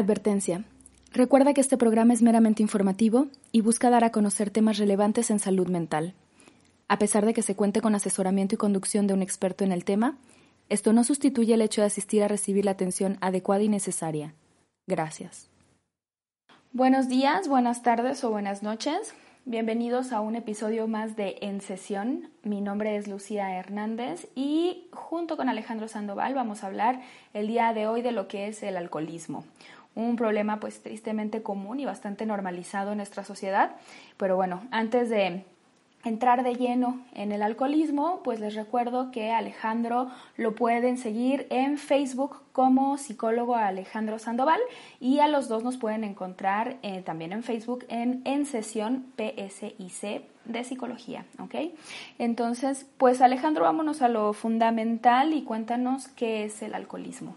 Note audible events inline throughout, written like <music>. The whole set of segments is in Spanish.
Advertencia. Recuerda que este programa es meramente informativo y busca dar a conocer temas relevantes en salud mental. A pesar de que se cuente con asesoramiento y conducción de un experto en el tema, esto no sustituye el hecho de asistir a recibir la atención adecuada y necesaria. Gracias. Buenos días, buenas tardes o buenas noches. Bienvenidos a un episodio más de En Sesión. Mi nombre es Lucía Hernández y junto con Alejandro Sandoval vamos a hablar el día de hoy de lo que es el alcoholismo, un problema pues tristemente común y bastante normalizado en nuestra sociedad. Pero bueno, antes de entrar de lleno en el alcoholismo, pues les recuerdo que Alejandro lo pueden seguir en Facebook como psicólogo Alejandro Sandoval y a los dos nos pueden encontrar eh, también en Facebook en En Sesión PSIC de Psicología, ¿ok? Entonces, pues Alejandro, vámonos a lo fundamental y cuéntanos qué es el alcoholismo.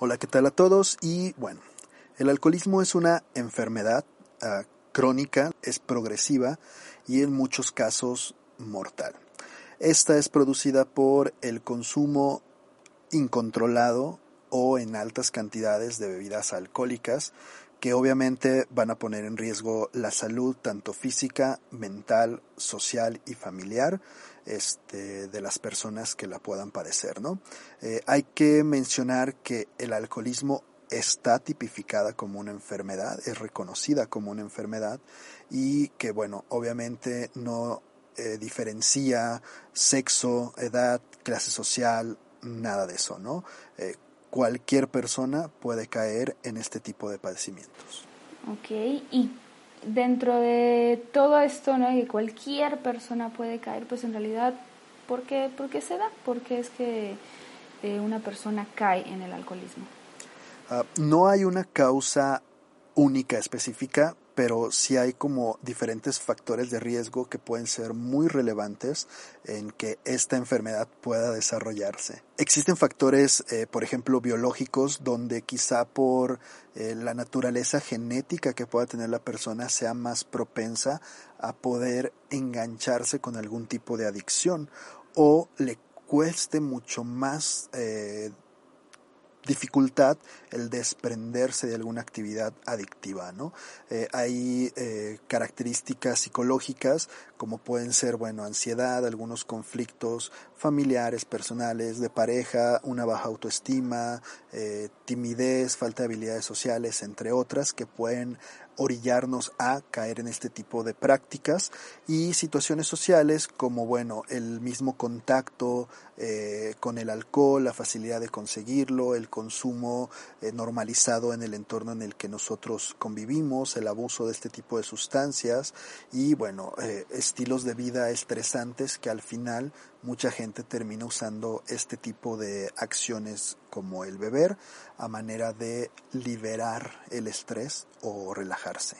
Hola, ¿qué tal a todos? Y bueno, el alcoholismo es una enfermedad uh, crónica, es progresiva y en muchos casos mortal. Esta es producida por el consumo incontrolado o en altas cantidades de bebidas alcohólicas que obviamente van a poner en riesgo la salud tanto física, mental, social y familiar este, de las personas que la puedan padecer. ¿no? Eh, hay que mencionar que el alcoholismo está tipificada como una enfermedad, es reconocida como una enfermedad y que, bueno, obviamente no eh, diferencia sexo, edad, clase social, nada de eso, ¿no? Eh, cualquier persona puede caer en este tipo de padecimientos. Ok, y dentro de todo esto, ¿no? Que cualquier persona puede caer, pues en realidad, ¿por qué, por qué se da? ¿Por qué es que eh, una persona cae en el alcoholismo? Uh, no hay una causa única específica, pero sí hay como diferentes factores de riesgo que pueden ser muy relevantes en que esta enfermedad pueda desarrollarse. Existen factores, eh, por ejemplo, biológicos, donde quizá por eh, la naturaleza genética que pueda tener la persona sea más propensa a poder engancharse con algún tipo de adicción o le cueste mucho más eh, dificultad el desprenderse de alguna actividad adictiva, ¿no? Eh, hay eh, características psicológicas como pueden ser, bueno, ansiedad, algunos conflictos familiares, personales, de pareja, una baja autoestima, eh, timidez, falta de habilidades sociales, entre otras, que pueden orillarnos a caer en este tipo de prácticas y situaciones sociales como bueno el mismo contacto eh, con el alcohol la facilidad de conseguirlo el consumo eh, normalizado en el entorno en el que nosotros convivimos el abuso de este tipo de sustancias y bueno eh, estilos de vida estresantes que al final mucha gente termina usando este tipo de acciones como el beber a manera de liberar el estrés o relajarse.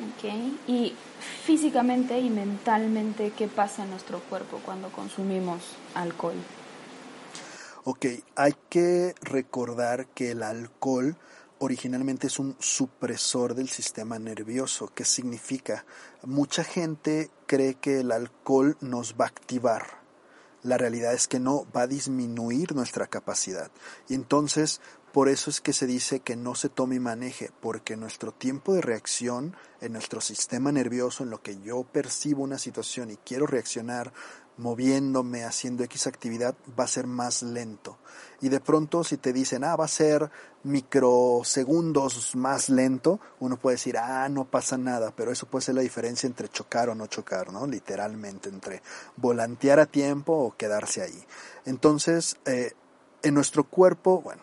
Ok, y físicamente y mentalmente, ¿qué pasa en nuestro cuerpo cuando consumimos alcohol? Ok, hay que recordar que el alcohol originalmente es un supresor del sistema nervioso. ¿Qué significa? Mucha gente cree que el alcohol nos va a activar la realidad es que no va a disminuir nuestra capacidad. Y entonces, por eso es que se dice que no se tome y maneje, porque nuestro tiempo de reacción en nuestro sistema nervioso, en lo que yo percibo una situación y quiero reaccionar moviéndome, haciendo X actividad, va a ser más lento. Y de pronto si te dicen, ah, va a ser microsegundos más lento, uno puede decir, ah, no pasa nada, pero eso puede ser la diferencia entre chocar o no chocar, ¿no? Literalmente, entre volantear a tiempo o quedarse ahí. Entonces, eh, en nuestro cuerpo, bueno,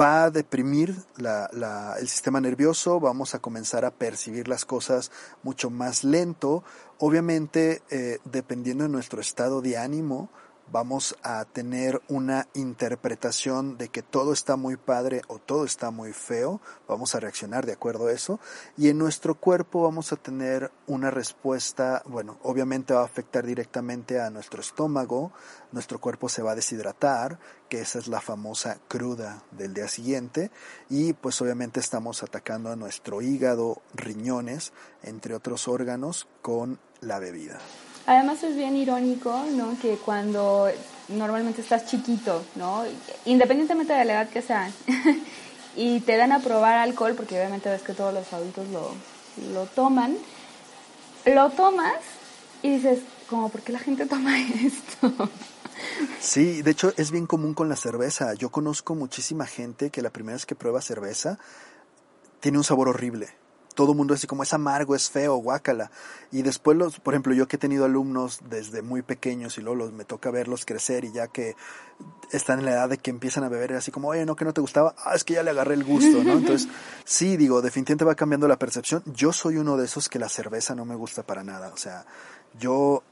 va a deprimir el sistema nervioso, vamos a comenzar a percibir las cosas mucho más lento. Obviamente, eh, dependiendo de nuestro estado de ánimo, vamos a tener una interpretación de que todo está muy padre o todo está muy feo, vamos a reaccionar de acuerdo a eso, y en nuestro cuerpo vamos a tener una respuesta, bueno, obviamente va a afectar directamente a nuestro estómago, nuestro cuerpo se va a deshidratar, que esa es la famosa cruda del día siguiente, y pues obviamente estamos atacando a nuestro hígado, riñones, entre otros órganos, con la bebida. Además es bien irónico, ¿no? Que cuando normalmente estás chiquito, ¿no? Independientemente de la edad que sea, <laughs> y te dan a probar alcohol, porque obviamente ves que todos los adultos lo, lo toman, lo tomas y dices, como, ¿por qué la gente toma <laughs> esto? Sí, de hecho es bien común con la cerveza. Yo conozco muchísima gente que la primera vez que prueba cerveza tiene un sabor horrible. Todo el mundo así como es amargo, es feo, guácala. Y después los, por ejemplo, yo que he tenido alumnos desde muy pequeños y luego los, me toca verlos crecer y ya que están en la edad de que empiezan a beber, así como, oye, no, que no te gustaba, ah, es que ya le agarré el gusto, ¿no? Entonces, <laughs> sí, digo, definitivamente va cambiando la percepción. Yo soy uno de esos que la cerveza no me gusta para nada. O sea, yo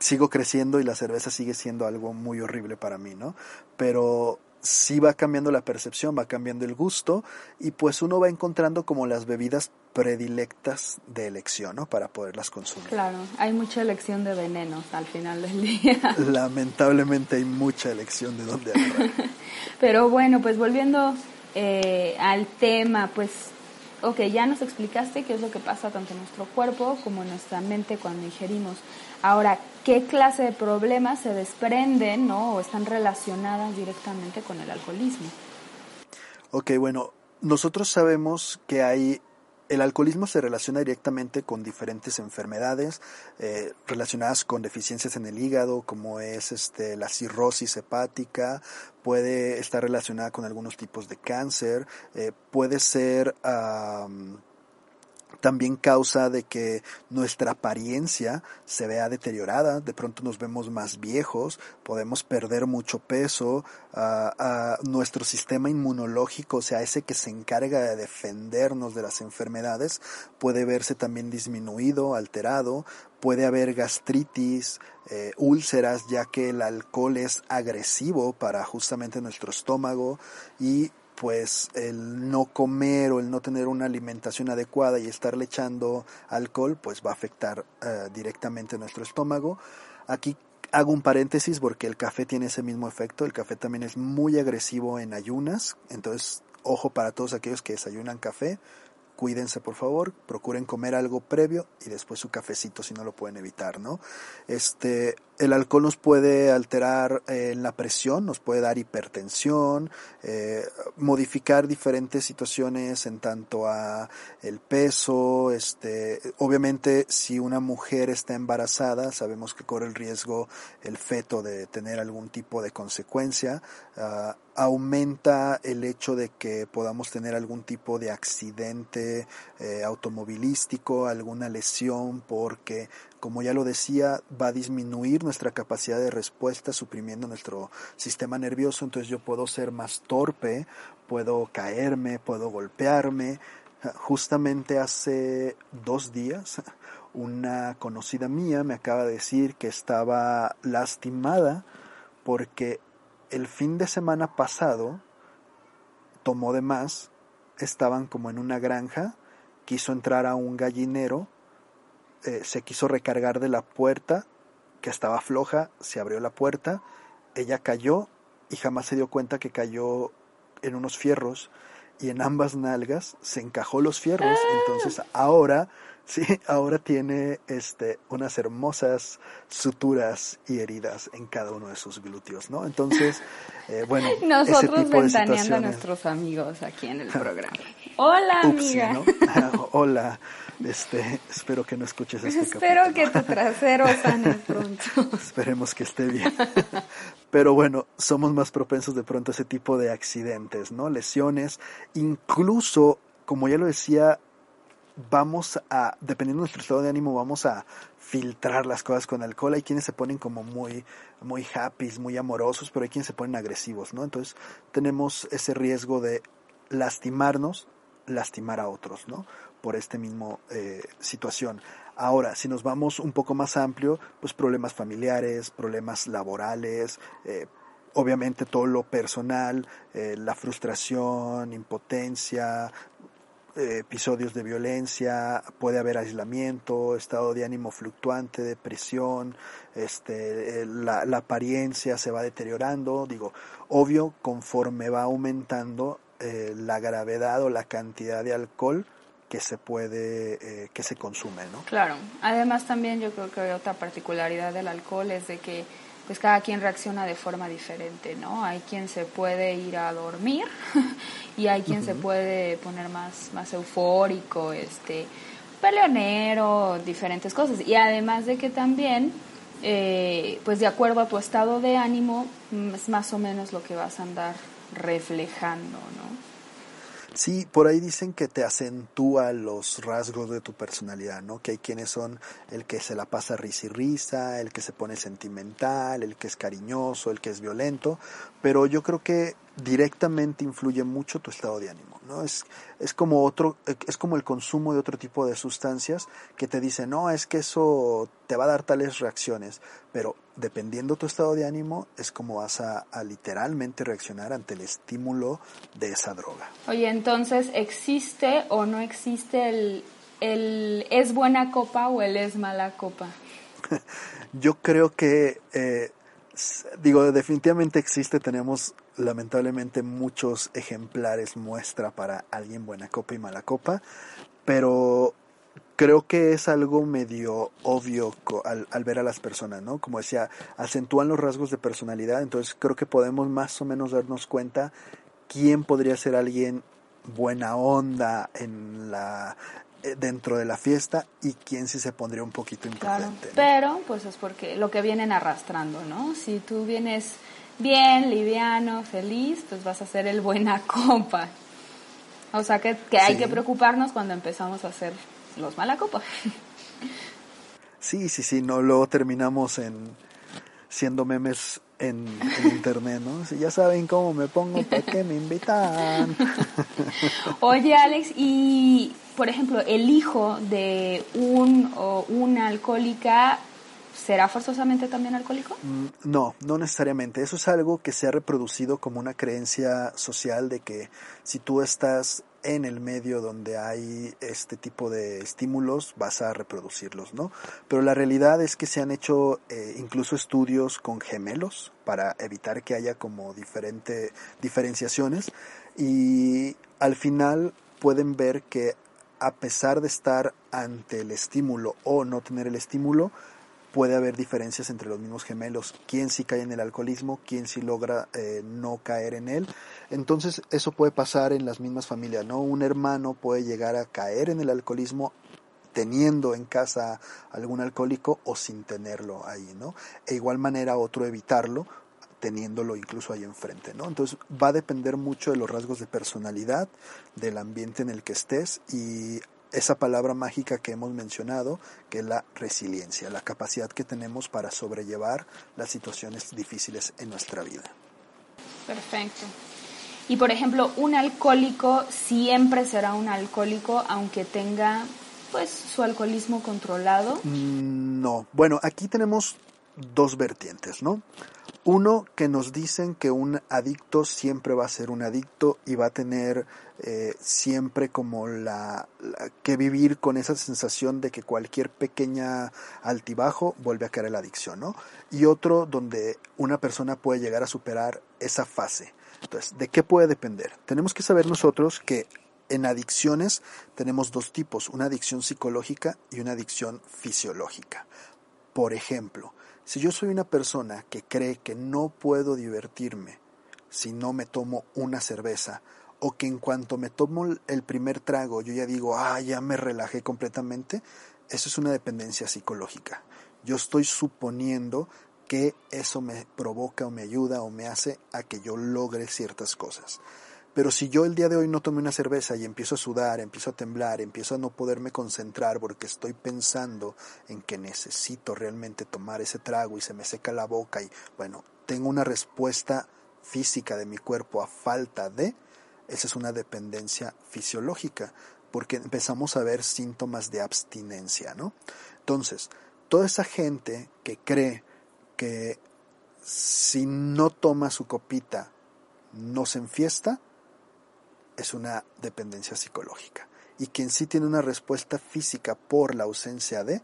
sigo creciendo y la cerveza sigue siendo algo muy horrible para mí, ¿no? Pero sí va cambiando la percepción, va cambiando el gusto y pues uno va encontrando como las bebidas predilectas de elección, ¿no? Para poderlas consumir. Claro, hay mucha elección de venenos al final del <laughs> día. Lamentablemente hay mucha elección de dónde agarrar. <laughs> Pero bueno, pues volviendo eh, al tema, pues ok, ya nos explicaste qué es lo que pasa tanto en nuestro cuerpo como en nuestra mente cuando ingerimos. Ahora, ¿qué clase de problemas se desprenden ¿no? o están relacionadas directamente con el alcoholismo? Ok, bueno, nosotros sabemos que hay el alcoholismo se relaciona directamente con diferentes enfermedades eh, relacionadas con deficiencias en el hígado, como es este, la cirrosis hepática, puede estar relacionada con algunos tipos de cáncer, eh, puede ser también causa de que nuestra apariencia se vea deteriorada, de pronto nos vemos más viejos, podemos perder mucho peso, a nuestro sistema inmunológico, o sea, ese que se encarga de defendernos de las enfermedades, puede verse también disminuido, alterado, puede haber gastritis, eh, úlceras, ya que el alcohol es agresivo para justamente nuestro estómago y pues el no comer o el no tener una alimentación adecuada y estarle echando alcohol, pues va a afectar uh, directamente nuestro estómago. Aquí hago un paréntesis porque el café tiene ese mismo efecto. El café también es muy agresivo en ayunas, entonces ojo para todos aquellos que desayunan café cuídense por favor, procuren comer algo previo y después su cafecito si no lo pueden evitar, ¿no? Este, el alcohol nos puede alterar eh, la presión, nos puede dar hipertensión, eh, modificar diferentes situaciones en tanto a el peso, este, obviamente si una mujer está embarazada, sabemos que corre el riesgo el feto de tener algún tipo de consecuencia, uh, aumenta el hecho de que podamos tener algún tipo de accidente eh, automovilístico, alguna lesión, porque, como ya lo decía, va a disminuir nuestra capacidad de respuesta suprimiendo nuestro sistema nervioso, entonces yo puedo ser más torpe, puedo caerme, puedo golpearme. Justamente hace dos días, una conocida mía me acaba de decir que estaba lastimada porque el fin de semana pasado tomó de más, estaban como en una granja, quiso entrar a un gallinero, eh, se quiso recargar de la puerta, que estaba floja, se abrió la puerta, ella cayó y jamás se dio cuenta que cayó en unos fierros y en ambas nalgas se encajó los fierros, ¡Ah! entonces ahora Sí, ahora tiene este, unas hermosas suturas y heridas en cada uno de sus glúteos, ¿no? Entonces, <laughs> eh, bueno. Nosotros ventaneando a nuestros amigos aquí en el <laughs> programa. Hola, amiga. <laughs> Hola. Este, espero que no escuches este Espero que tu trasero sane pronto. Esperemos que esté bien. Pero bueno, somos más propensos de pronto a ese tipo de accidentes, ¿no? Lesiones, incluso, como ya lo decía vamos a, dependiendo de nuestro estado de ánimo, vamos a filtrar las cosas con alcohol. Hay quienes se ponen como muy, muy happy, muy amorosos, pero hay quienes se ponen agresivos, ¿no? Entonces tenemos ese riesgo de lastimarnos, lastimar a otros, ¿no? Por esta misma eh, situación. Ahora, si nos vamos un poco más amplio, pues problemas familiares, problemas laborales, eh, obviamente todo lo personal, eh, la frustración, impotencia, episodios de violencia, puede haber aislamiento, estado de ánimo fluctuante, depresión, este, la, apariencia se va deteriorando, digo, obvio, conforme va aumentando eh, la gravedad o la cantidad de alcohol que se puede, que se consume, ¿no? Claro, además también yo creo que otra particularidad del alcohol es de que pues cada quien reacciona de forma diferente, ¿no? Hay quien se puede ir a dormir <laughs> y hay quien se puede poner más, más eufórico, este, peleonero, diferentes cosas. Y además de que también, eh, pues de acuerdo a tu estado de ánimo, mm, es más o menos lo que vas a andar reflejando, ¿no? Sí, por ahí dicen que te acentúa los rasgos de tu personalidad, ¿no? Que hay quienes son el que se la pasa risa y risa, el que se pone sentimental, el que es cariñoso, el que es violento, pero yo creo que directamente influye mucho tu estado de ánimo, ¿no? Es, es como otro, es como el consumo de otro tipo de sustancias que te dicen, no, es que eso te va a dar tales reacciones, pero dependiendo tu estado de ánimo es como vas a, literalmente reaccionar ante el estímulo de esa droga. Oye, entonces, ¿existe o no existe el, el es buena copa o el es mala copa? <laughs> Yo creo que, eh, digo, definitivamente existe, tenemos lamentablemente muchos ejemplares muestra para alguien buena copa y mala copa, pero creo que es algo medio obvio al, al, ver a las personas, ¿no? Como decía, acentúan los rasgos de personalidad, entonces creo que podemos más o menos darnos cuenta quién podría ser alguien buena onda en la eh, dentro de la fiesta y quién sí se pondría un poquito imprudente. pero pues es porque lo que vienen arrastrando, ¿no? Si tú vienes bien, liviano, feliz, pues vas a ser el buena <laughs> copa. O sea que, que hay que preocuparnos cuando empezamos a hacer los mala copa. Sí, sí, sí, no, luego terminamos en siendo memes en, internet, ¿no? Si ya saben cómo me pongo, ¿para qué me invitan? Oye, Alex, y por ejemplo, el hijo de un o una alcohólica ¿Será forzosamente también alcohólico? Mm, no, no necesariamente. Eso es algo que se ha reproducido como una creencia social de que si tú estás en el medio donde hay este tipo de estímulos vas a reproducirlos, ¿no? Pero la realidad es que se han hecho eh, incluso estudios con gemelos para evitar que haya como diferente diferenciaciones y al final pueden ver que a pesar de estar ante el estímulo o no tener el estímulo, puede haber diferencias entre los mismos gemelos, quién sí cae en el alcoholismo, quién sí logra eh, no caer en él. Entonces eso puede pasar en las mismas familias, ¿no? Un hermano puede llegar a caer en el alcoholismo teniendo en casa algún alcohólico o sin tenerlo ahí, ¿no? E igual manera otro evitarlo teniéndolo incluso ahí enfrente, ¿no? Entonces va a depender mucho de los rasgos de personalidad, del ambiente en el que estés y esa palabra mágica que hemos mencionado, que es la resiliencia, la capacidad que tenemos para sobrellevar las situaciones difíciles en nuestra vida. Perfecto. Y por ejemplo, un alcohólico siempre será un alcohólico aunque tenga pues su alcoholismo controlado? Mm, no. Bueno, aquí tenemos dos vertientes, ¿no? Uno, que nos dicen que un adicto siempre va a ser un adicto y va a tener eh, siempre como la, que vivir con esa sensación de que cualquier pequeña altibajo vuelve a caer en la adicción, ¿no? Y otro donde una persona puede llegar a superar esa fase. Entonces, ¿de qué puede depender? Tenemos que saber nosotros que en adicciones tenemos dos tipos, una adicción psicológica y una adicción fisiológica. Por ejemplo, si yo soy una persona que cree que no puedo divertirme si no me tomo una cerveza, o que en cuanto me tomo el primer trago yo ya digo, ah, ya me relajé completamente, eso es una dependencia psicológica. Yo estoy suponiendo que eso me provoca o me ayuda o me hace a que yo logre ciertas cosas. Pero si yo el día de hoy no tomé una cerveza y empiezo a sudar, empiezo a temblar, empiezo a no poderme concentrar porque estoy pensando en que necesito realmente tomar ese trago y se me seca la boca y bueno, tengo una respuesta física de mi cuerpo a falta de, esa es una dependencia fisiológica. porque empezamos a ver síntomas de abstinencia, ¿no? Entonces, toda esa gente que cree que si no toma su copita no se enfiesta, es una dependencia psicológica. Y quien sí tiene una respuesta física por la ausencia de,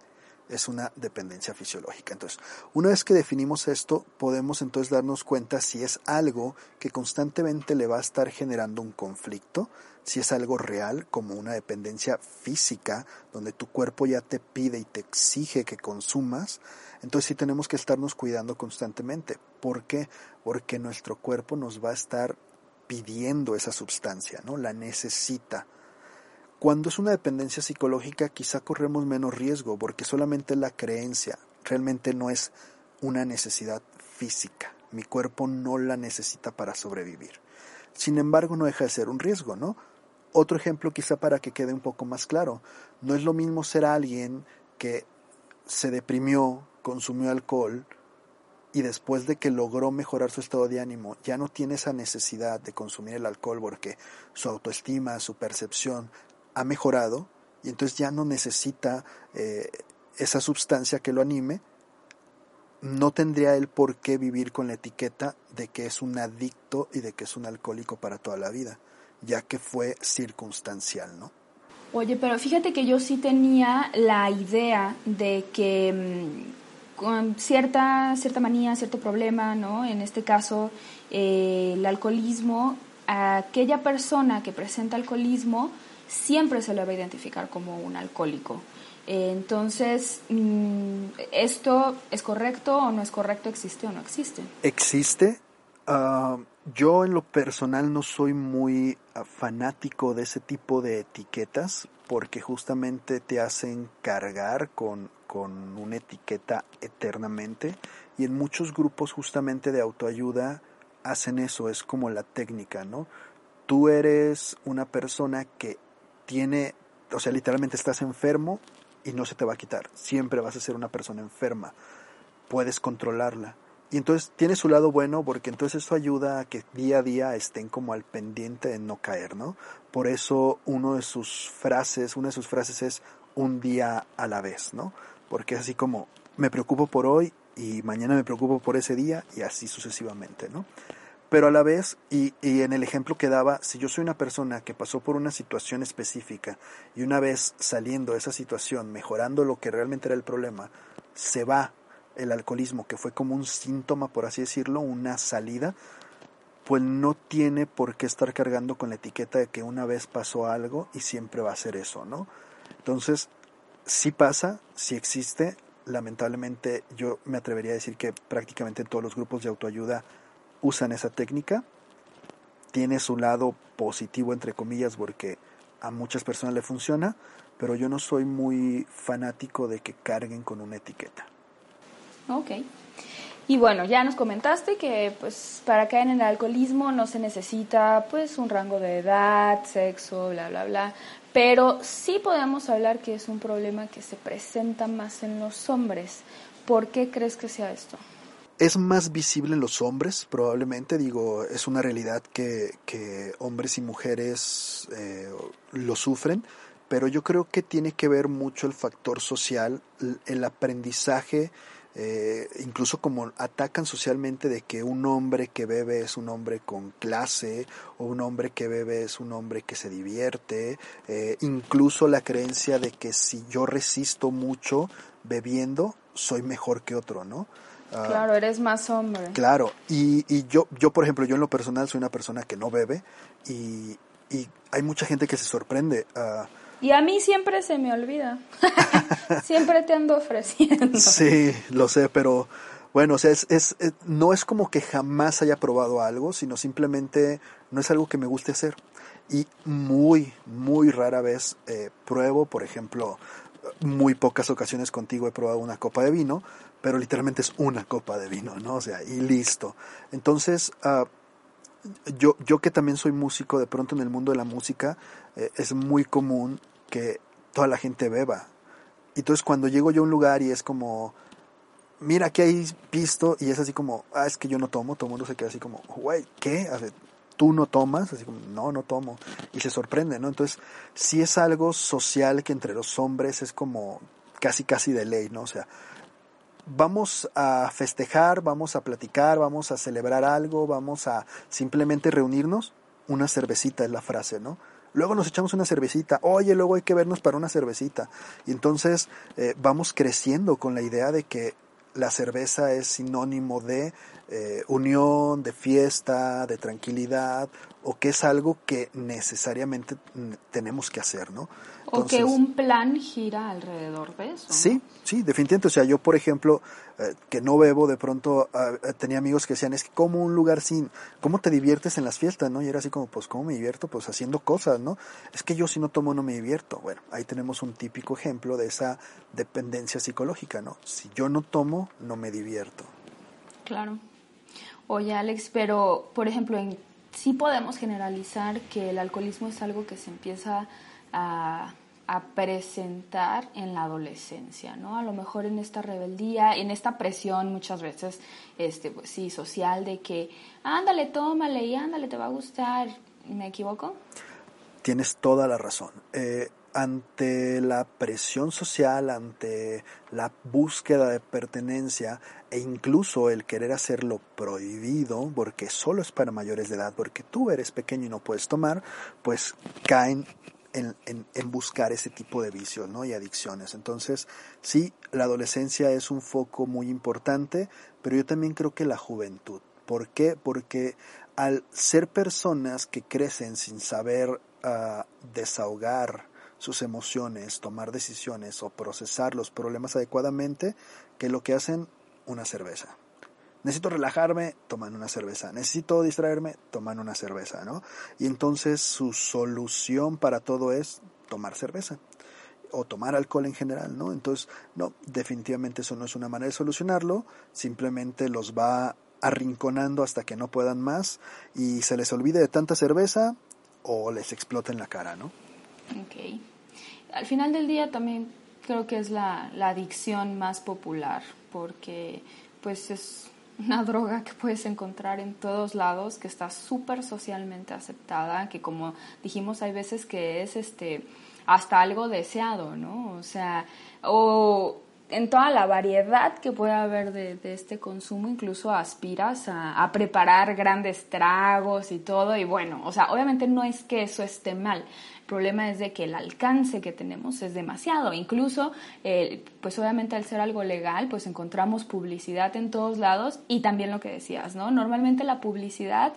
es una dependencia fisiológica. Entonces, una vez que definimos esto, podemos entonces darnos cuenta si es algo que constantemente le va a estar generando un conflicto, si es algo real, como una dependencia física, donde tu cuerpo ya te pide y te exige que consumas, entonces sí tenemos que estarnos cuidando constantemente. ¿Por qué? Porque nuestro cuerpo nos va a estar pidiendo esa sustancia, ¿no? La necesita. Cuando es una dependencia psicológica quizá corremos menos riesgo porque solamente la creencia, realmente no es una necesidad física. Mi cuerpo no la necesita para sobrevivir. Sin embargo, no deja de ser un riesgo, ¿no? Otro ejemplo quizá para que quede un poco más claro. No es lo mismo ser alguien que se deprimió, consumió alcohol y después de que logró mejorar su estado de ánimo, ya no tiene esa necesidad de consumir el alcohol porque su autoestima, su percepción ha mejorado y entonces ya no necesita eh, esa sustancia que lo anime, no tendría él por qué vivir con la etiqueta de que es un adicto y de que es un alcohólico para toda la vida, ya que fue circunstancial, ¿no? Oye, pero fíjate que yo sí tenía la idea de que mm, con cierta, cierta manía, cierto problema, ¿no? En este caso, eh, el alcoholismo, aquella persona que presenta alcoholismo, siempre se le va a identificar como un alcohólico. entonces, mm, ¿esto es correcto o no es correcto? ¿Existe o no existe? Existe. Ah, yo en lo personal no soy muy ah, fanático de ese tipo de etiquetas porque justamente te hacen cargar con, con una etiqueta eternamente y en muchos grupos justamente de autoayuda hacen eso, es como la técnica, ¿no? Tú eres una persona que tiene, o sea, literalmente estás enfermo y no se te va a quitar. Siempre vas a ser una persona enferma. Puedes controlarla. Y entonces tiene su lado bueno porque entonces eso ayuda a que día a día estén como al pendiente de no caer, ¿no? Por eso uno de sus frases, una de sus frases es un día a la vez, ¿no? Porque es así como me preocupo por hoy y mañana me preocupo por ese día y así sucesivamente, ¿no? Pero a la vez, y, en el ejemplo que daba, si yo soy una persona que pasó por una situación específica y una vez saliendo de esa situación, mejorando lo que realmente era el problema, se va el alcoholismo, que fue como un síntoma, por así decirlo, una salida, pues no tiene por qué estar cargando con la etiqueta de que una vez pasó algo y siempre va a ser eso, ¿no? Entonces, sí pasa, sí existe, lamentablemente yo me atrevería a decir que prácticamente en todos los grupos de autoayuda usan esa técnica. Tiene su lado positivo, entre comillas, porque a muchas personas le funciona, pero yo no soy muy fanático de que carguen con una etiqueta. Ok. Y bueno, ya nos comentaste que pues para caer en el alcoholismo no se necesita pues un rango de edad, sexo, bla, bla, bla. Pero sí podemos hablar que es un problema que se presenta más en los hombres. ¿Por qué crees que sea esto? Es más visible en los hombres, probablemente, digo, es una realidad que, que hombres y mujeres eh, lo sufren, pero yo creo que tiene que ver mucho el factor social, el aprendizaje, eh, incluso como atacan socialmente de que un hombre que bebe es un hombre con clase o un hombre que bebe es un hombre que se divierte, eh, incluso la creencia de que si yo resisto mucho bebiendo, soy mejor que otro, ¿no? Ah, claro, eres más hombre. Claro, y, y, yo, yo, por ejemplo, yo en lo personal soy una persona que no bebe y, y hay mucha gente que se sorprende. Uh, y a mí siempre se me olvida. <laughs> siempre te ando ofreciendo. Sí, lo sé, pero bueno, o sea, es, es, no es como que jamás haya probado algo, sino simplemente no es algo que me guste hacer. Y muy, muy rara vez eh, pruebo, por ejemplo, muy pocas ocasiones contigo he probado una copa de vino, pero literalmente es una copa de vino, ¿no? O sea, y listo. Entonces, uh, yo, yo que también soy músico, de pronto en el mundo de la música eh, es muy común que toda la gente beba. Y entonces cuando llego yo a un lugar y es como, mira, ¿qué hay visto? Y es así como, ah, es que yo no tomo, todo el mundo se queda así como, güey, ¿qué? tú no tomas, así como, no, no tomo, y se sorprende, ¿no? Entonces, sí es algo social que entre los hombres es como casi, casi de ley, ¿no? O sea, vamos a festejar, vamos a platicar, vamos a celebrar algo, vamos a simplemente reunirnos, una cervecita es la frase, ¿no? Luego nos echamos una cervecita, oye, luego hay que vernos para una cervecita. Y entonces eh, vamos creciendo con la idea de que la cerveza es sinónimo de eh, unión, de fiesta, de tranquilidad, o que es algo que necesariamente tenemos que hacer, ¿no? O que un plan gira alrededor de eso. Sí, sí, definitivamente. O sea, yo, por ejemplo, eh, que no bebo, de pronto ah, eh, tenía amigos que decían, es que como un lugar sin, ¿cómo te diviertes en las fiestas, no? Y era así como, pues, ¿cómo me divierto? Pues haciendo cosas, ¿no? Es que yo si no tomo no me divierto. Bueno, ahí tenemos un típico ejemplo de esa dependencia psicológica, ¿no? Si yo no tomo, no me divierto. Claro. Oye, Alex, pero, por ejemplo, en, sí podemos generalizar que el alcoholismo es algo que se empieza a a presentar en la adolescencia, ¿no? A lo mejor en esta rebeldía, en esta presión muchas veces, este, pues sí, social de que, ándale, tómale y ándale, te va a gustar. ¿Me equivoco? Tienes toda la razón. Eh, ante la presión social, ante la búsqueda de pertenencia e incluso el querer hacerlo prohibido, porque solo es para mayores de edad, porque tú eres pequeño y no puedes tomar, pues caen en, en, buscar ese tipo de vicios ¿no? y adicciones. Entonces, sí, la adolescencia es un foco muy importante, pero yo también creo que la juventud. ¿Por qué? Porque al ser personas que crecen sin saber uh, desahogar sus emociones, tomar decisiones o procesar los problemas adecuadamente, que lo que hacen una cerveza necesito relajarme, toman una cerveza, necesito distraerme, toman una cerveza, ¿no? Y entonces su solución para todo es tomar cerveza o tomar alcohol en general, ¿no? Entonces, no, definitivamente eso no es una manera de solucionarlo, simplemente los va arrinconando hasta que no puedan más y se les olvide de tanta cerveza o les explota en la cara, ¿no? Ok. Al final del día también creo que es la, la adicción más popular porque pues es una droga que puedes encontrar en todos lados, que está súper socialmente aceptada, que como dijimos hay veces que es este hasta algo deseado, ¿no? O sea, o en toda la variedad que puede haber de, este consumo, incluso aspiras a, a, preparar grandes tragos y todo, y bueno, o sea, obviamente no es que eso esté mal, problema es de que el alcance que tenemos es demasiado. Incluso, eh, pues obviamente al ser algo legal, pues encontramos publicidad en todos lados y también lo que decías, ¿no? Normalmente la publicidad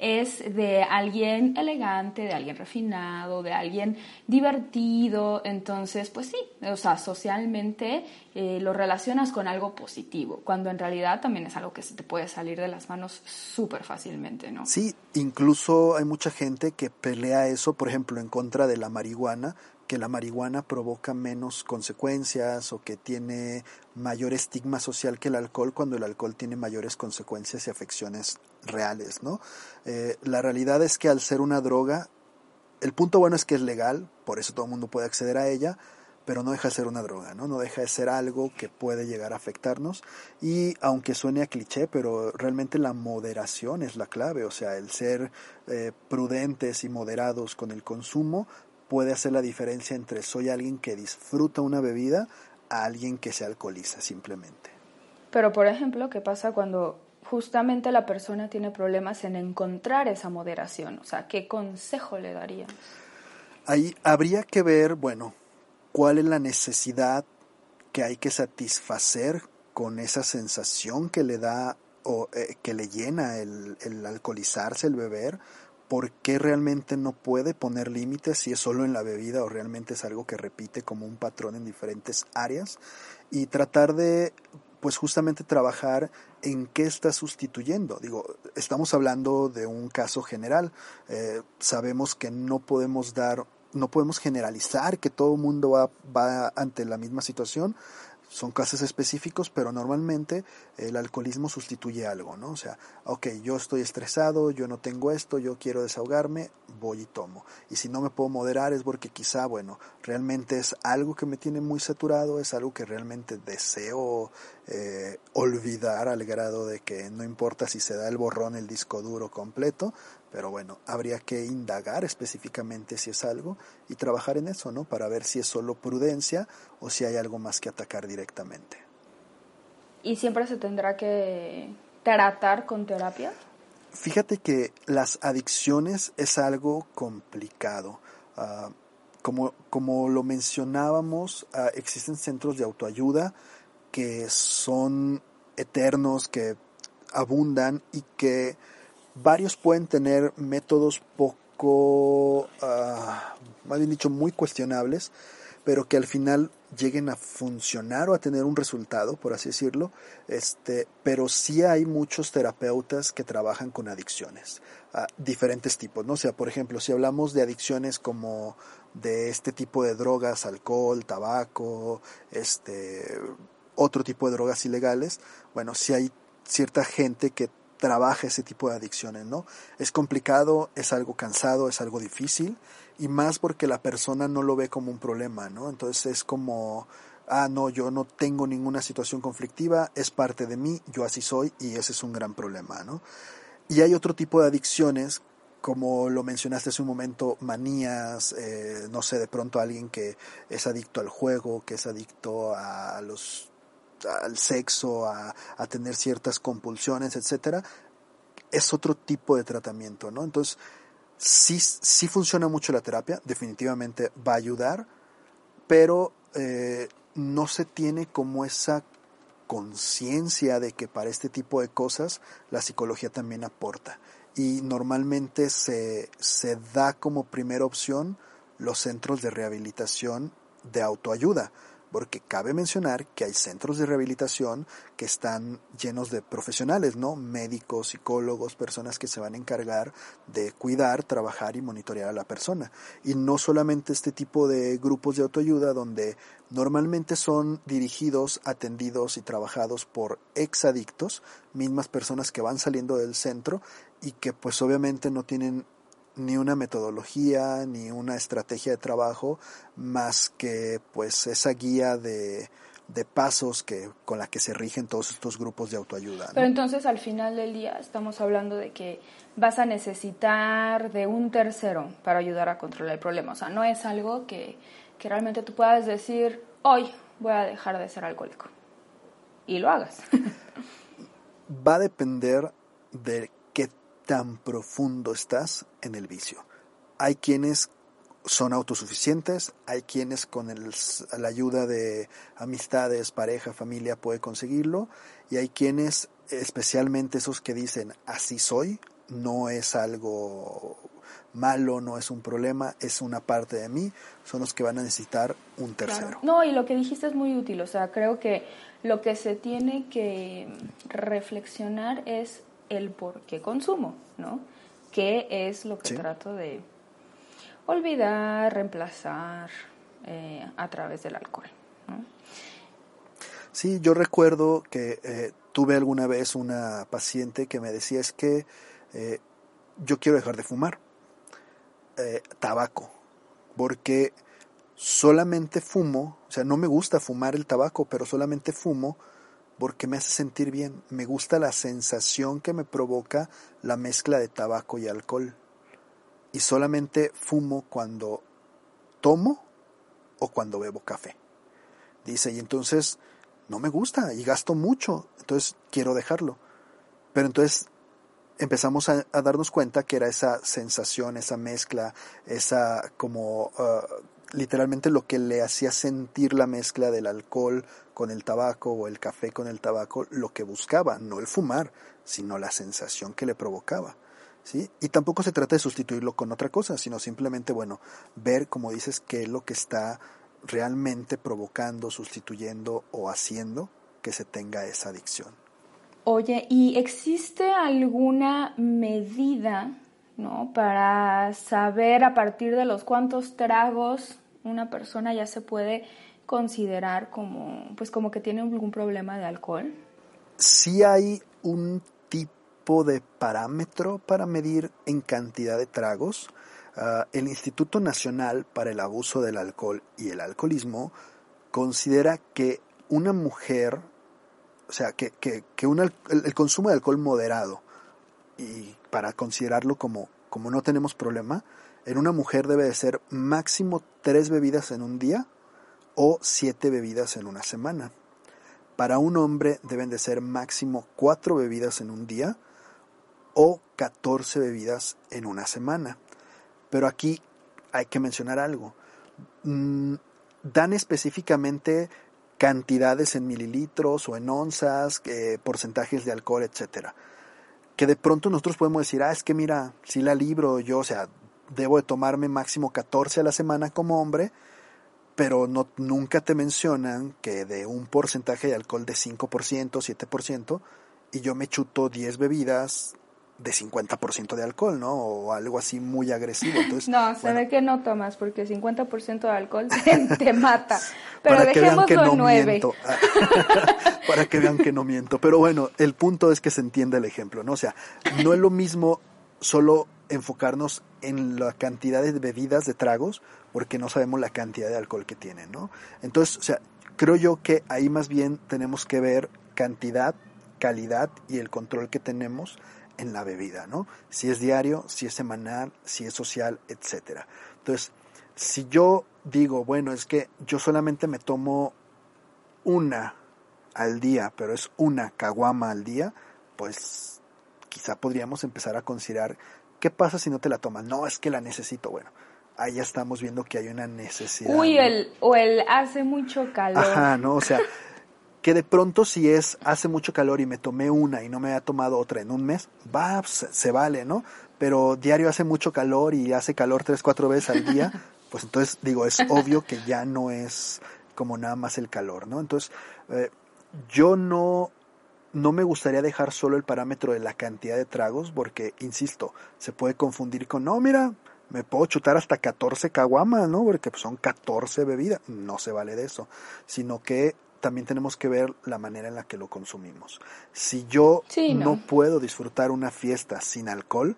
es de alguien elegante, de alguien refinado, de alguien divertido, entonces, pues sí, o sea, socialmente eh, lo relacionas con algo positivo, cuando en realidad también es algo que se te puede salir de las manos súper fácilmente, ¿no? Sí, incluso hay mucha gente que pelea eso, por ejemplo, en contra de la marihuana, que la marihuana provoca menos consecuencias o que tiene mayor estigma social que el alcohol cuando el alcohol tiene mayores consecuencias y afecciones reales, ¿no? Eh, la realidad es que al ser una droga, el punto bueno es que es legal, por eso todo el mundo puede acceder a ella, pero no deja de ser una droga, ¿no? No deja de ser algo que puede llegar a afectarnos y aunque suene a cliché, pero realmente la moderación es la clave, o sea, el ser eh, prudentes y moderados con el consumo puede hacer la diferencia entre soy alguien que disfruta una bebida a alguien que se alcoholiza simplemente. Pero por ejemplo, ¿qué pasa cuando justamente la persona tiene problemas en encontrar esa moderación? O sea, ¿qué consejo le daría? Ahí habría que ver, bueno, cuál es la necesidad que hay que satisfacer con esa sensación que le da o eh, que le llena el, el, alcoholizarse, el beber, por qué realmente no puede poner límites si es solo en la bebida o realmente es algo que repite como un patrón en diferentes áreas y tratar de pues justamente trabajar en qué está sustituyendo. Digo, estamos hablando de un caso general. Eh, sabemos que no podemos dar no podemos generalizar que todo el mundo va, va ante la misma situación, son casos específicos, pero normalmente el alcoholismo sustituye algo, ¿no? O sea, ok, yo estoy estresado, yo no tengo esto, yo quiero desahogarme, voy y tomo. Y si no me puedo moderar es porque quizá, bueno, realmente es algo que me tiene muy saturado, es algo que realmente deseo eh, olvidar al grado de que no importa si se da el borrón, el disco duro completo, Pero bueno, habría que indagar específicamente si es algo y trabajar en eso, ¿no? Para ver si es solo prudencia o si hay algo más que atacar directamente. ¿Y siempre se tendrá que tratar con terapia? Fíjate que las adicciones es algo complicado. Ah, como, como, lo mencionábamos, ah, existen centros de autoayuda que son eternos, que abundan y que varios pueden tener métodos poco, ah, más bien dicho, muy cuestionables, pero que al final lleguen a funcionar o a tener un resultado, por así decirlo, este, pero sí hay muchos terapeutas que trabajan con adicciones, a diferentes tipos, ¿no? O sea, por ejemplo, si hablamos de adicciones como de este tipo de drogas, alcohol, tabaco, este, otro tipo de drogas ilegales, bueno, sí hay cierta gente que trabaja ese tipo de adicciones, ¿no? Es complicado, es algo cansado, es algo difícil y más porque la persona no lo ve como un problema, ¿no? Entonces es como, ah, no, yo no tengo ninguna situación conflictiva, es parte de mí, yo así soy y ese es un gran problema, ¿no? Y hay otro tipo de adicciones, como lo mencionaste hace un momento, manías, eh, no sé, de pronto alguien que es adicto al juego, que es adicto a los al sexo, a, a tener ciertas compulsiones, etcétera, es otro tipo de tratamiento, ¿no? Entonces, sí, sí funciona mucho la terapia, definitivamente va a ayudar, pero eh, no se tiene como esa conciencia de que para este tipo de cosas la psicología también aporta. Y normalmente se, se da como primera opción los centros de rehabilitación de autoayuda porque cabe mencionar que hay centros de rehabilitación que están llenos de profesionales, ¿no? Médicos, psicólogos, personas que se van a encargar de cuidar, trabajar y monitorear a la persona. Y no solamente este tipo de grupos de autoayuda donde normalmente son dirigidos, atendidos y trabajados por exadictos, mismas personas que van saliendo del centro y que pues obviamente no tienen ni una metodología ni una estrategia de trabajo más que pues esa guía de, de pasos que con la que se rigen todos estos grupos de autoayuda. Pero entonces al final del día estamos hablando de que vas a necesitar de un tercero para ayudar a controlar el problema. O sea, no es algo que, que realmente tú puedas decir, hoy voy a dejar de ser alcohólico. Y lo hagas. <laughs> Va a depender de tan profundo estás en el vicio. Hay quienes son autosuficientes, hay quienes con la ayuda de amistades, pareja, familia puede conseguirlo y hay quienes, especialmente esos que dicen así soy, no es algo malo, no es un problema, es una parte de mí, son los que van a necesitar un tercero. No, y lo que dijiste es muy útil, o sea, creo que lo que se tiene que reflexionar es el por qué consumo, ¿no? ¿Qué es lo que trato de olvidar, reemplazar eh, a través del alcohol? ¿no? Sí, yo recuerdo que eh, tuve alguna vez una paciente que me decía es que eh, yo quiero dejar de fumar tabaco, porque solamente fumo, o sea, no me gusta fumar el tabaco, pero solamente fumo porque me hace sentir bien. Me gusta la sensación que me provoca la mezcla de tabaco y alcohol. Y solamente fumo cuando tomo o cuando bebo café. Dice, y entonces no me gusta y gasto mucho, entonces quiero dejarlo. Pero entonces empezamos a, darnos cuenta que era esa sensación, esa mezcla, esa como uh, literalmente lo que le hacía sentir la mezcla del alcohol con el tabaco o el café con el tabaco, lo que buscaba, no el fumar, sino la sensación que le provocaba. ¿sí? Y tampoco se trata de sustituirlo con otra cosa, sino simplemente, bueno, ver, como dices, qué es lo que está realmente provocando, sustituyendo o haciendo que se tenga esa adicción. Oye, ¿y existe alguna medida ¿no? Para saber a partir de los cuantos tragos una persona ya se puede considerar como, pues como que tiene algún problema de alcohol. Sí hay un tipo de parámetro para medir en cantidad de tragos. Ah, el Instituto Nacional para el Abuso del Alcohol y el Alcoholismo considera que una mujer, o sea, que, que, el consumo de alcohol moderado y para considerarlo como como no tenemos problema, en una mujer debe de ser máximo tres bebidas en un día o siete bebidas en una semana. Para un hombre deben de ser máximo cuatro bebidas en un día o 14 bebidas en una semana. Pero aquí hay que mencionar algo. Mm, dan específicamente cantidades en mililitros o en onzas, eh, porcentajes de alcohol, etcétera. Que de pronto nosotros podemos decir, ah, es que mira, si la libro yo, o sea, debo de tomarme máximo 14 a la semana como hombre, pero no, nunca te mencionan que de un porcentaje de alcohol de 5%, 7%, y yo me chuto 10 bebidas de 50% de alcohol, ¿no? O algo así muy agresivo. Entonces, <laughs> no, se ve que no tomas, porque 50% de alcohol <laughs> te, mata. <laughs> Pero para que vean que no 9. miento. para que vean que no miento. Pero bueno, el punto es que se entienda el ejemplo, ¿no? O sea, no es lo mismo solo enfocarnos en la cantidad de bebidas, de tragos, porque no sabemos la cantidad de alcohol que tienen, ¿no? Entonces, o sea, creo yo que ahí más bien tenemos que ver cantidad, calidad y el control que tenemos en la bebida, ¿no? Si es diario, si es semanal, si es social, etcétera. Entonces, si yo digo, bueno, es que yo solamente me tomo una al día, pero es una caguama al día, pues quizá podríamos empezar a considerar qué pasa si no te la tomas. No, es que la necesito. Bueno, ahí ya estamos viendo que hay una necesidad. Uy, el, o el hace mucho calor. Ajá, ¿no? O sea, que de pronto si es hace mucho calor y me tomé una y no me había tomado otra en un mes, va, pues, se, vale, ¿no? Pero diario hace mucho calor y hace calor tres, cuatro veces al día, <laughs> pues entonces digo, es obvio que ya no es como nada más el calor, ¿no? Entonces, eh, yo no, no me gustaría dejar solo el parámetro de la cantidad de tragos, porque, insisto, se puede confundir con, no, mira, me puedo chutar hasta 14 caguamas, ¿no? Porque son 14 bebidas. No se vale de eso, sino que también tenemos que ver la manera en la que lo consumimos. Si yo no. puedo disfrutar una fiesta sin alcohol,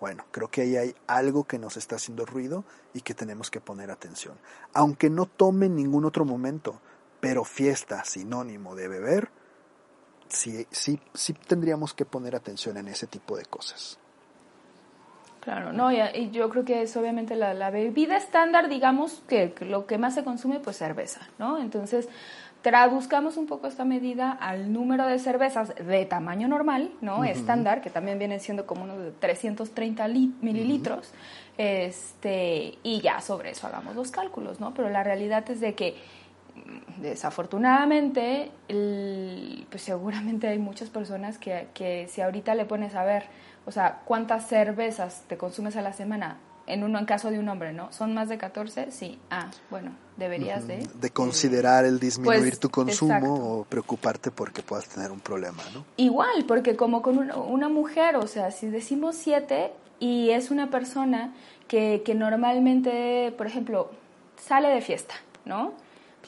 bueno, creo que ahí hay algo que nos está haciendo ruido y que tenemos que poner atención. Aunque no tome en ningún otro momento, pero fiesta sinónimo de beber, sí, sí, sí tendríamos que poner atención en ese tipo de cosas. Claro, no, y, yo creo que es obviamente la, la bebida estándar, digamos que, que, lo que más se consume, pues cerveza, ¿no? Entonces, traduzcamos un poco esta medida al número de cervezas de tamaño normal, ¿no? Estándar, que también vienen siendo como unos de 330 mililitros, este, y ya sobre eso hagamos los cálculos, ¿no? Pero la realidad es de que mm, desafortunadamente, pues seguramente hay muchas personas que, que si ahorita le pones a ver, o sea, cuántas cervezas te consumes a la semana, en uno en caso de un hombre, ¿no? ¿Son más de 14? Sí. Ah, bueno, deberías de... De considerar el disminuir pues, tu consumo o preocuparte porque puedas tener un problema, ¿no? Igual, porque como con una, mujer, o sea, si decimos 7 y es una persona que, que normalmente, por ejemplo, sale de fiesta, ¿no?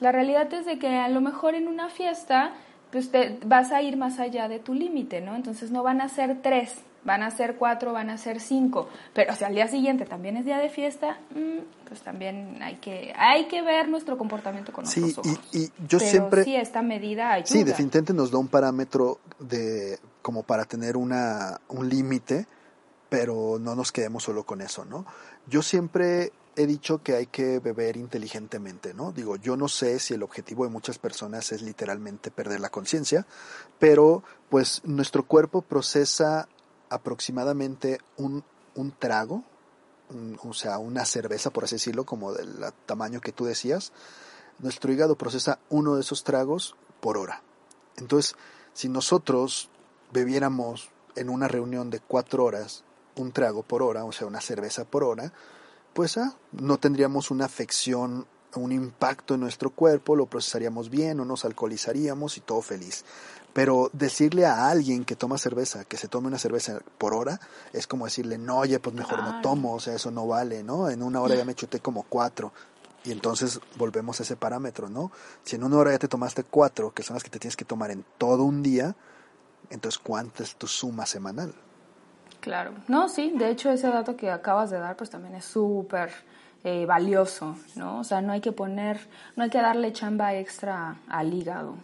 La realidad es de que a lo mejor en una fiesta pues te vas a ir más allá de tu límite, ¿no? Entonces no van a ser tres, van a ser cuatro, van a ser cinco, pero si al día siguiente también es día de fiesta, mm, pues también hay que hay que ver nuestro comportamiento con sí, ojos. Y, y yo siempre sí esta medida ayuda. Sí, definitivamente nos da un parámetro de como para tener una un límite, pero no nos quedemos solo con eso, ¿no? Yo siempre he dicho que hay que beber inteligentemente, ¿no? Digo, yo no sé si el objetivo de muchas personas es literalmente perder la conciencia, pero pues nuestro cuerpo procesa aproximadamente un, un trago, o sea, una cerveza, por así decirlo, como del tamaño que tú decías, nuestro hígado procesa uno de esos tragos por hora. Entonces, si nosotros bebiéramos en una reunión de cuatro horas un trago por hora, o sea, una cerveza por hora, pues ah, no tendríamos una afección, un impacto en nuestro cuerpo, lo procesaríamos bien, no nos alcoholizaríamos y todo feliz. Pero decirle a alguien que toma cerveza, que se tome una cerveza por hora, es como decirle, no, oye, pues mejor no tomo, o sea, eso no vale, ¿no? En una hora ya me chuté como cuatro. Y entonces volvemos a ese parámetro, ¿no? Si en una hora ya te tomaste cuatro, que son las que te tienes que tomar en todo un día, entonces ¿cuánta es tu suma semanal? Claro, no, sí, de hecho ese dato que acabas de dar pues también es súper eh, valioso, ¿no? O sea, no hay que poner, no hay que darle chamba extra al hígado.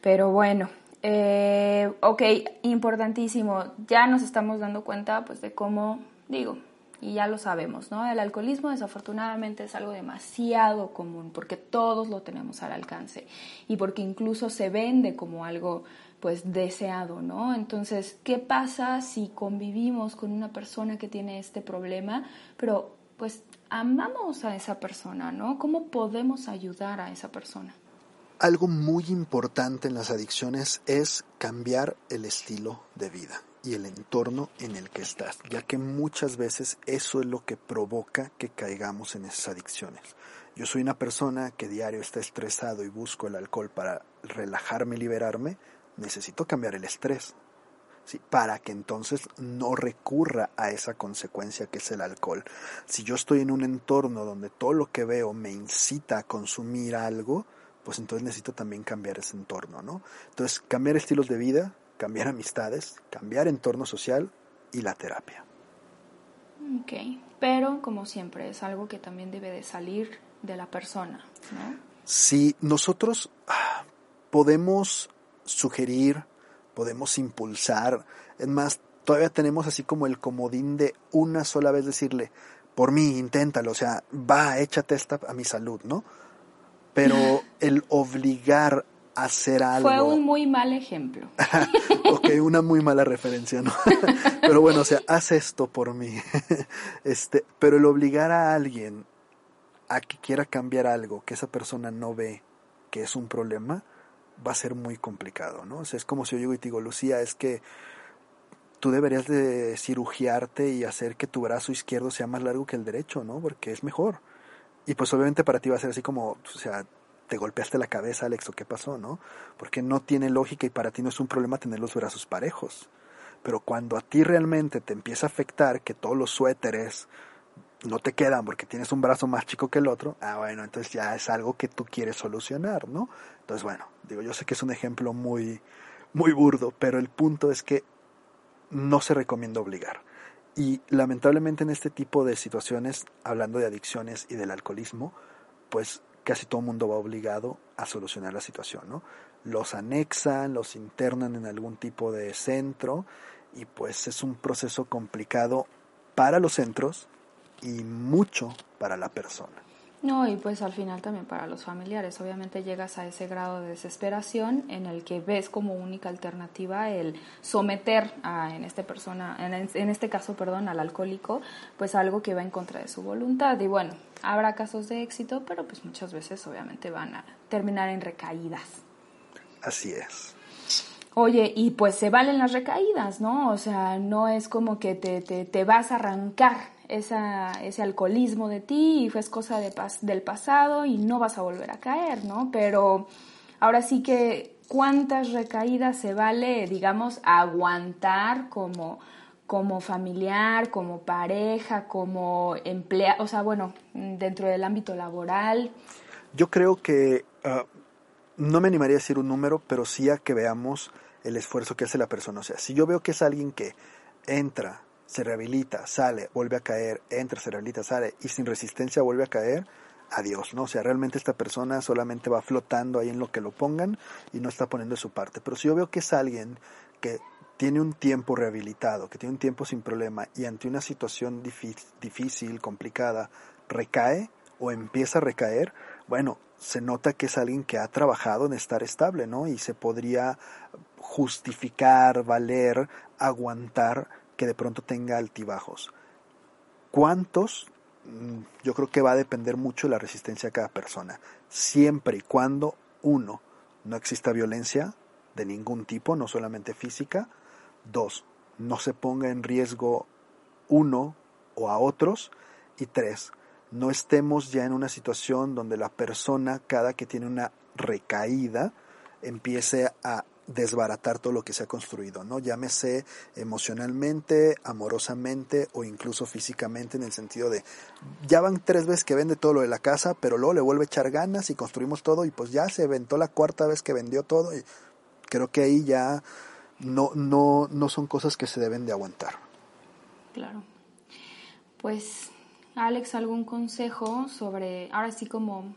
Pero bueno, eh, ok, importantísimo, ya nos estamos dando cuenta pues de cómo digo, y ya lo sabemos, ¿no? El alcoholismo desafortunadamente es algo demasiado común porque todos lo tenemos al alcance y porque incluso se vende como algo pues deseado, ¿no? Entonces, ¿qué pasa si convivimos con una persona que tiene este problema, pero pues amamos a esa persona, ¿no? ¿Cómo podemos ayudar a esa persona? Algo muy importante en las adicciones es cambiar el estilo de vida y el entorno en el que estás, ya que muchas veces eso es lo que provoca que caigamos en esas adicciones. Yo soy una persona que diario está estresado y busco el alcohol para relajarme, liberarme, necesito cambiar el estrés, ¿sí? para que entonces no recurra a esa consecuencia que es el alcohol. Si yo estoy en un entorno donde todo lo que veo me incita a consumir algo, pues entonces necesito también cambiar ese entorno, ¿no? Entonces, cambiar estilos de vida, cambiar amistades, cambiar entorno social y la terapia. Ok, pero como siempre es algo que también debe de salir de la persona, ¿no? Si nosotros ah, podemos sugerir, podemos impulsar, es más, todavía tenemos así como el comodín de una sola vez decirle, por mí, inténtalo, o sea, va, échate esta a mi salud, ¿no? Pero <laughs> el obligar a hacer algo. Fue un muy mal ejemplo. <laughs> ok, una muy mala referencia, ¿no? <laughs> pero bueno, o sea, haz esto por mí. este, pero el obligar a alguien a que quiera cambiar algo que esa persona no ve que es un problema, va a ser muy complicado, ¿no? O sea, es como si yo llego y te digo, Lucía, es que tú deberías de cirugiarte y hacer que tu brazo izquierdo sea más largo que el derecho, ¿no? Porque es mejor. Y pues obviamente para ti va a ser así como, o sea, te golpeaste la cabeza, Alex, o qué pasó, ¿no? Porque no tiene lógica y para ti no es un problema tener los brazos parejos. Pero cuando a ti realmente te empieza a afectar que todos los suéteres no te quedan porque tienes un brazo más chico que el otro, ah, bueno, entonces ya es algo que tú quieres solucionar, ¿no? Entonces, bueno, digo, yo sé que es un ejemplo muy, muy burdo, pero el punto es que no se recomienda obligar. Y lamentablemente en este tipo de situaciones, hablando de adicciones y del alcoholismo, pues casi todo el mundo va obligado a solucionar la situación, ¿no? Los anexan, los internan en algún tipo de centro y pues es un proceso complicado para los centros y mucho para la persona. No, y pues al final también para los familiares. Obviamente llegas a ese grado de desesperación en el que ves como única alternativa el someter a en este persona, en, este caso, perdón, al alcohólico, pues algo que va en contra de su voluntad. Y bueno, habrá casos de éxito, pero pues muchas veces obviamente van a terminar en recaídas. Así es. Oye, y pues se valen las recaídas, ¿no? O sea, no es como que te, te, te vas a arrancar ese alcoholismo de ti y fue cosa de del pasado y no vas a volver a caer, ¿no? Pero ahora sí que cuántas recaídas se vale, digamos, aguantar como, como familiar, como pareja, como empleado, o sea, bueno, dentro del ámbito laboral. Yo creo que ah, no me animaría a decir un número, pero sí a que veamos el esfuerzo que hace la persona. O sea, si yo veo que es alguien que entra, se rehabilita, sale, vuelve a caer, entra, se rehabilita, sale y sin resistencia vuelve a caer, adiós, ¿no? O sea, realmente esta persona solamente va flotando ahí en lo que lo pongan y no está poniendo su parte. Pero si yo veo que es alguien que tiene un tiempo rehabilitado, que tiene un tiempo sin problema y ante una situación difícil, complicada, recae o empieza a recaer, bueno, se nota que es alguien que ha trabajado en estar estable, ¿no? Y se podría justificar, valer, aguantar que de pronto tenga altibajos. ¿Cuántos? Mm, yo creo que va a depender mucho de la resistencia de cada persona. Siempre y cuando, uno, no exista violencia de ningún tipo, no solamente física. Dos, no se ponga en riesgo uno o a otros. Y tres, no estemos ya en una situación donde la persona, cada que tiene una recaída, empiece a desbaratar todo lo que se ha construido, ¿no? Llámese emocionalmente, amorosamente o incluso físicamente en el sentido de ya van tres veces que vende todo lo de la casa, pero luego le vuelve a echar ganas y construimos todo y pues ya se aventó la cuarta vez que vendió todo y creo que ahí ya no, no, no son cosas que se deben de aguantar. Claro. Pues, Alex, ¿algún consejo sobre, ahora sí como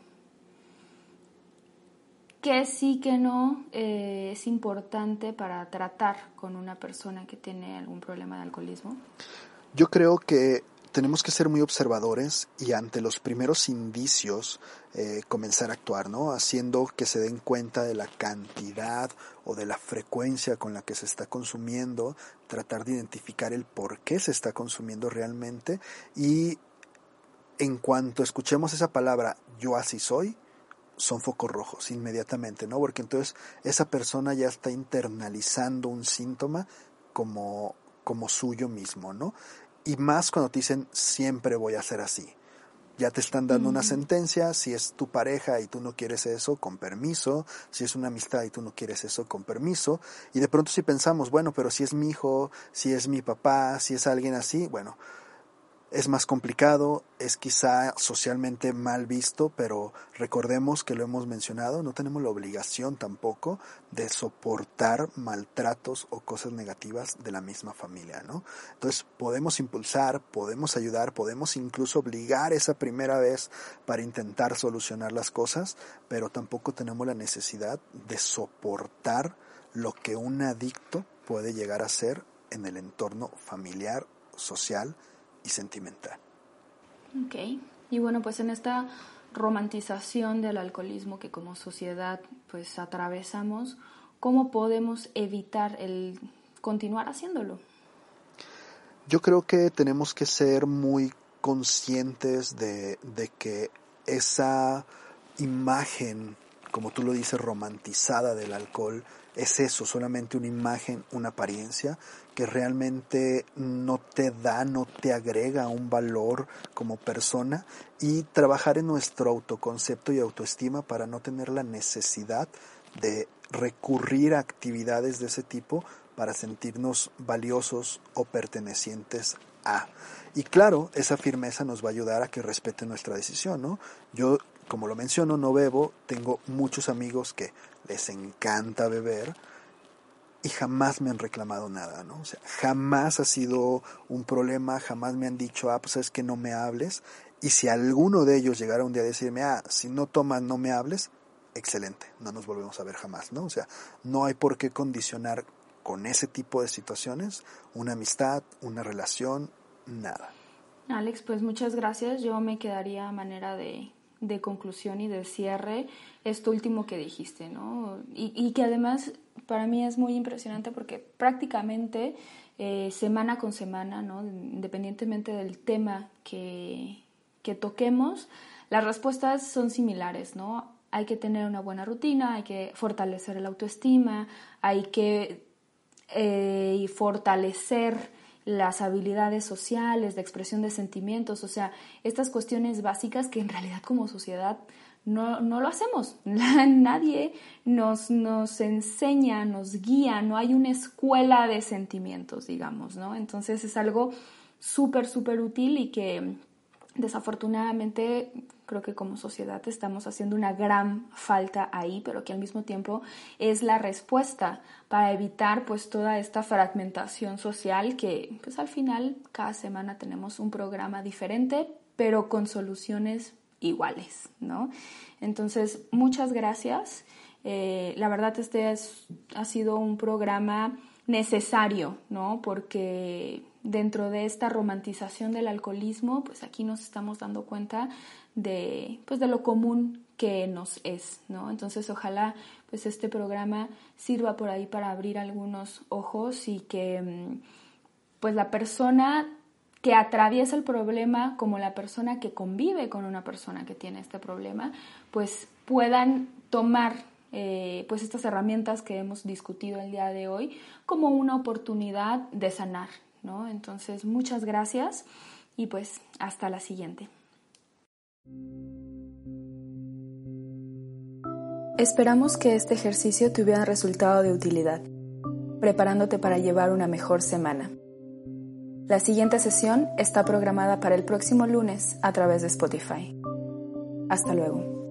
que sí que no eh, es importante para tratar con una persona que tiene algún problema de alcoholismo? Yo creo que tenemos que ser muy observadores y ante los primeros indicios eh, comenzar a actuar, ¿no? Haciendo que se den cuenta de la cantidad o de la frecuencia con la que se está consumiendo, tratar de identificar el por qué se está consumiendo realmente y en cuanto escuchemos esa palabra yo así soy, son focos rojos inmediatamente, ¿no? Porque entonces esa persona ya está internalizando un síntoma como, como suyo mismo, ¿no? Y más cuando te dicen siempre voy a ser así. Ya te están dando una sentencia, si es tu pareja y tú no quieres eso, con permiso, si es una amistad y tú no quieres eso, con permiso, y de pronto si pensamos, bueno, pero si es mi hijo, si es mi papá, si es alguien así, bueno, es más complicado, es quizá socialmente mal visto, pero recordemos que lo hemos mencionado, no tenemos la obligación tampoco de soportar maltratos o cosas negativas de la misma familia, ¿no? Entonces podemos impulsar, podemos ayudar, podemos incluso obligar esa primera vez para intentar solucionar las cosas, pero tampoco tenemos la necesidad de soportar lo que un adicto puede llegar a ser en el entorno familiar, social, y sentimental. Ok, y bueno, pues en esta romantización del alcoholismo que como sociedad pues atravesamos, ¿cómo podemos evitar el continuar haciéndolo? Yo creo que tenemos que ser muy conscientes de, de que esa imagen, como tú lo dices, romantizada del alcohol, es eso, solamente una imagen, una apariencia que realmente no te da, no te agrega un valor como persona y trabajar en nuestro autoconcepto y autoestima para no tener la necesidad de recurrir a actividades de ese tipo para sentirnos valiosos o pertenecientes a. Y claro, esa firmeza nos va a ayudar a que respete nuestra decisión, ¿no? Yo, como lo menciono, no bebo, tengo muchos amigos que les encanta beber, y jamás me han reclamado nada, ¿no? O sea, jamás ha sido un problema, jamás me han dicho, ah, pues es que no me hables. Y si alguno de ellos llegara un día a decirme, ah, si no tomas, no me hables, excelente, no nos volvemos a ver jamás, ¿no? O sea, no hay por qué condicionar con ese tipo de situaciones una amistad, una relación, nada. Alex, pues muchas gracias. Yo me quedaría a manera de, de conclusión y de cierre esto último que dijiste, ¿no? Y, y que además para mí es muy impresionante porque prácticamente eh, semana con semana, ¿no? independientemente del tema que, que toquemos, las respuestas son similares, ¿no? Hay que tener una buena rutina, hay que fortalecer la autoestima, hay que eh, fortalecer las habilidades sociales, de expresión de sentimientos, o sea, estas cuestiones básicas que en realidad como sociedad no, no lo hacemos. <laughs> Nadie nos, nos enseña, nos guía, no hay una escuela de sentimientos, digamos, ¿no? Entonces es algo súper, súper útil y que desafortunadamente creo que como sociedad estamos haciendo una gran falta ahí, pero que al mismo tiempo es la respuesta para evitar pues toda esta fragmentación social que pues al final cada semana tenemos un programa diferente, pero con soluciones iguales, ¿no? Entonces, muchas gracias. Eh, la verdad, este ha sido un programa necesario, ¿no? Porque dentro de esta romantización del alcoholismo, pues aquí nos estamos dando cuenta de, pues de lo común que nos es, ¿no? Entonces, ojalá pues este programa sirva por ahí para abrir algunos ojos y que mm, pues la persona que atraviesa el problema como la persona que convive con una persona que tiene este problema, pues puedan tomar eh, pues estas herramientas que hemos discutido el día de hoy como una oportunidad de sanar, ¿no? Entonces, muchas gracias y pues hasta la siguiente. Esperamos que este ejercicio te hubiera resultado de utilidad, preparándote para llevar una mejor semana. La siguiente sesión está programada para el próximo lunes a través de Spotify. Hasta luego.